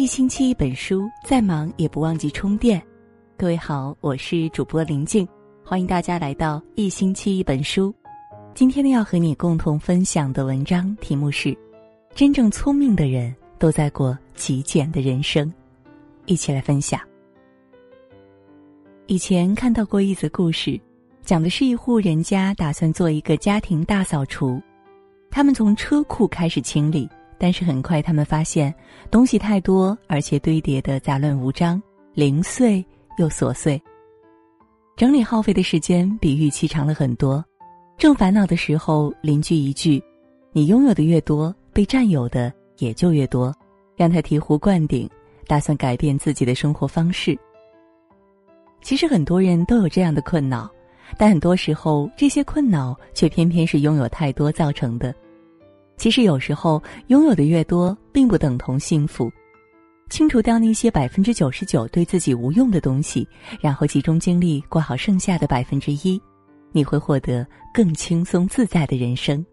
一星期一本书，再忙也不忘记充电。各位好，我是主播林静，欢迎大家来到一星期一本书。今天呢，要和你共同分享的文章题目是：真正聪明的人都在过极简的人生。一起来分享。以前看到过一则故事，讲的是一户人家打算做一个家庭大扫除，他们从车库开始清理。但是很快，他们发现东西太多，而且堆叠的杂乱无章、零碎又琐碎。整理耗费的时间比预期长了很多。正烦恼的时候，邻居一句：“你拥有的越多，被占有的也就越多。”让他醍醐灌顶，打算改变自己的生活方式。其实很多人都有这样的困扰，但很多时候这些困扰却偏偏是拥有太多造成的。其实有时候拥有的越多，并不等同幸福。清除掉那些百分之九十九对自己无用的东西，然后集中精力过好剩下的百分之一，你会获得更轻松自在的人生。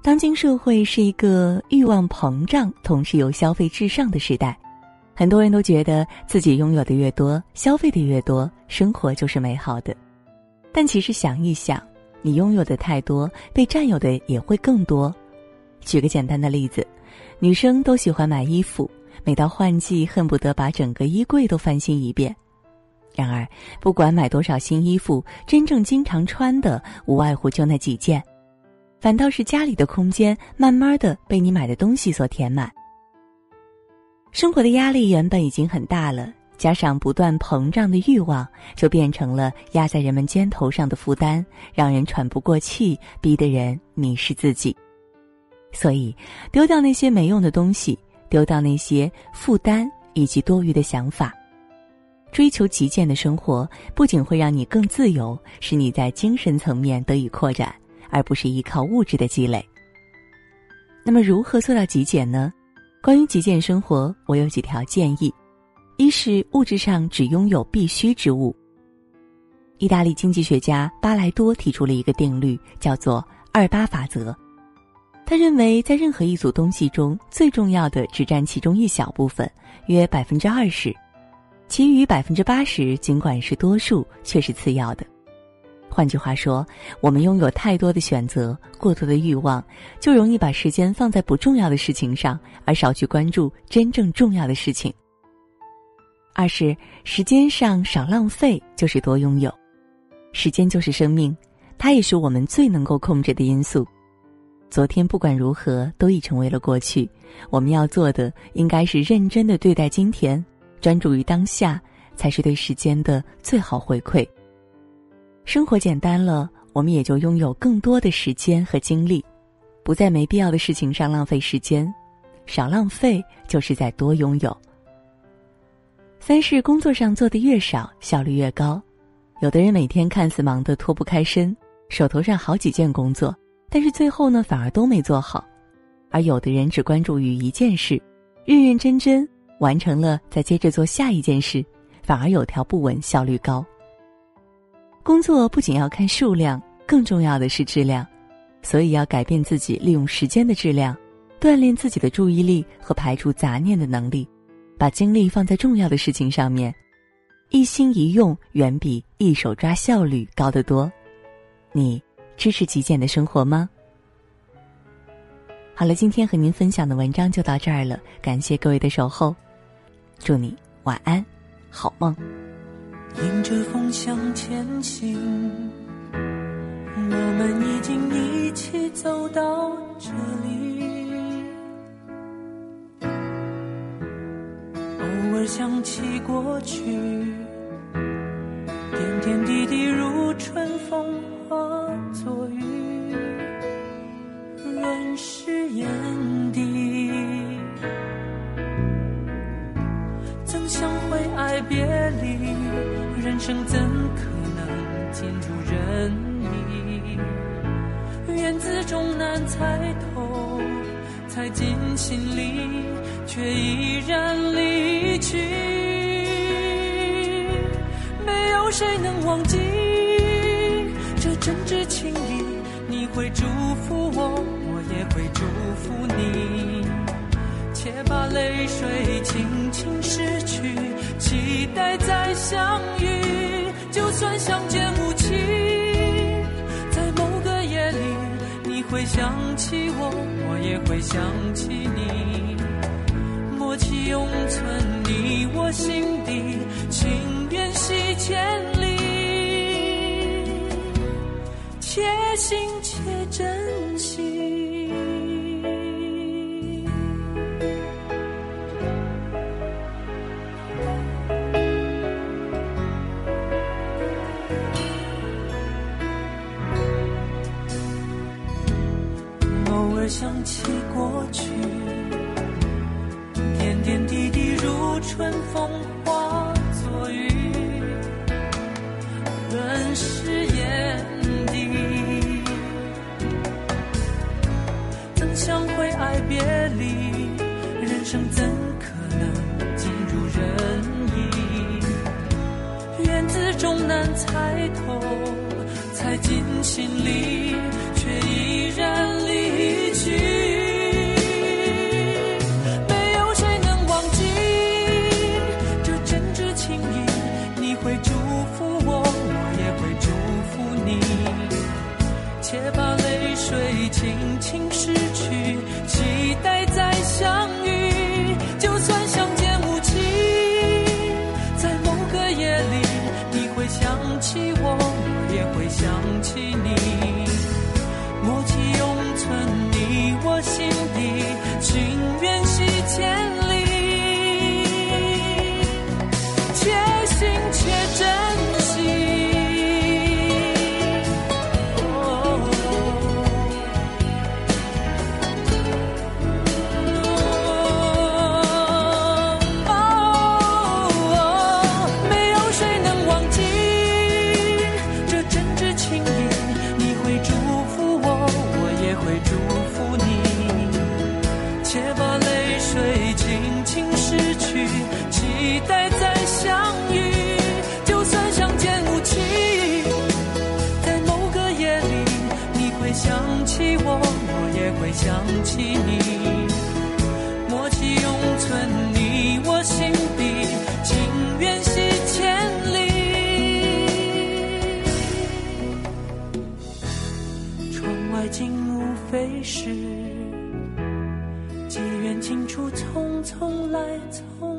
当今社会是一个欲望膨胀，同时又消费至上的时代，很多人都觉得自己拥有的越多，消费的越多，生活就是美好的。但其实想一想。你拥有的太多，被占有的也会更多。举个简单的例子，女生都喜欢买衣服，每到换季恨不得把整个衣柜都翻新一遍。然而，不管买多少新衣服，真正经常穿的无外乎就那几件，反倒是家里的空间慢慢的被你买的东西所填满。生活的压力原本已经很大了。加上不断膨胀的欲望，就变成了压在人们肩头上的负担，让人喘不过气，逼得人迷失自己。所以，丢掉那些没用的东西，丢掉那些负担以及多余的想法，追求极简的生活，不仅会让你更自由，使你在精神层面得以扩展，而不是依靠物质的积累。那么，如何做到极简呢？关于极简生活，我有几条建议。一是物质上只拥有必需之物。意大利经济学家巴莱多提出了一个定律，叫做“二八法则”。他认为，在任何一组东西中，最重要的只占其中一小部分，约百分之二十，其余百分之八十尽管是多数，却是次要的。换句话说，我们拥有太多的选择，过多的欲望，就容易把时间放在不重要的事情上，而少去关注真正重要的事情。二是时间上少浪费，就是多拥有。时间就是生命，它也是我们最能够控制的因素。昨天不管如何都已成为了过去，我们要做的应该是认真的对待今天，专注于当下，才是对时间的最好回馈。生活简单了，我们也就拥有更多的时间和精力，不在没必要的事情上浪费时间，少浪费就是在多拥有。三是工作上做的越少，效率越高。有的人每天看似忙得脱不开身，手头上好几件工作，但是最后呢反而都没做好；而有的人只关注于一件事，认认真真完成了，再接着做下一件事，反而有条不紊，效率高。工作不仅要看数量，更重要的是质量，所以要改变自己利用时间的质量，锻炼自己的注意力和排除杂念的能力。把精力放在重要的事情上面，一心一用远比一手抓效率高得多。你支持极简的生活吗？好了，今天和您分享的文章就到这儿了，感谢各位的守候，祝你晚安，好梦。迎着风向前行，我们已经一起走到这里。想起过去，点点滴滴如春风化作雨，润湿眼底。怎想会爱别离？人生怎可能尽如人意？缘字终难猜透，猜进心里，却依然离。去，没有谁能忘记这真挚情谊。你会祝福我，我也会祝福你。且把泪水轻轻拭去，期待再相遇。就算相见无期，在某个夜里，你会想起我，我也会想起你。起永存你我。别把泪水轻轻拭会想起你。默契永存你我心底，情缘系千里。窗外景物飞逝机缘尽处，匆匆来，匆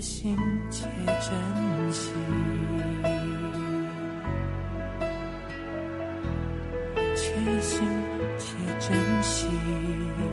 且行且珍惜。且行且珍惜，且行且珍惜。